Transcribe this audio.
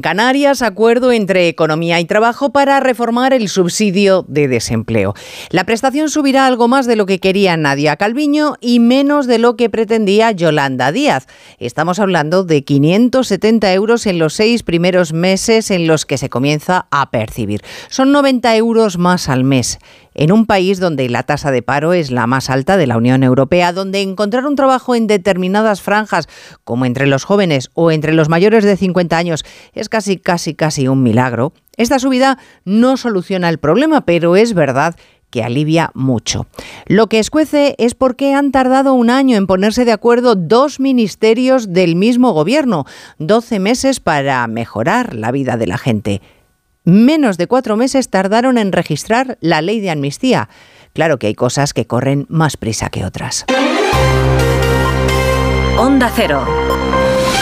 Canarias, acuerdo entre Economía y Trabajo para reformar el subsidio de desempleo. La prestación subirá algo más de lo que quería Nadia Calviño y menos de lo que pretendía Yolanda Díaz. Estamos hablando de 570 euros en los seis primeros meses en los que se comienza a percibir. Son 90 euros más al mes en un país donde la tasa de paro es la más alta de la Unión Europea, donde encontrar un trabajo en determinadas franjas, como entre los jóvenes o entre los mayores de 50 años, es casi, casi, casi un milagro, esta subida no soluciona el problema, pero es verdad que alivia mucho. Lo que escuece es por qué han tardado un año en ponerse de acuerdo dos ministerios del mismo gobierno, 12 meses para mejorar la vida de la gente menos de cuatro meses tardaron en registrar la ley de amnistía. Claro que hay cosas que corren más prisa que otras. Onda Cero.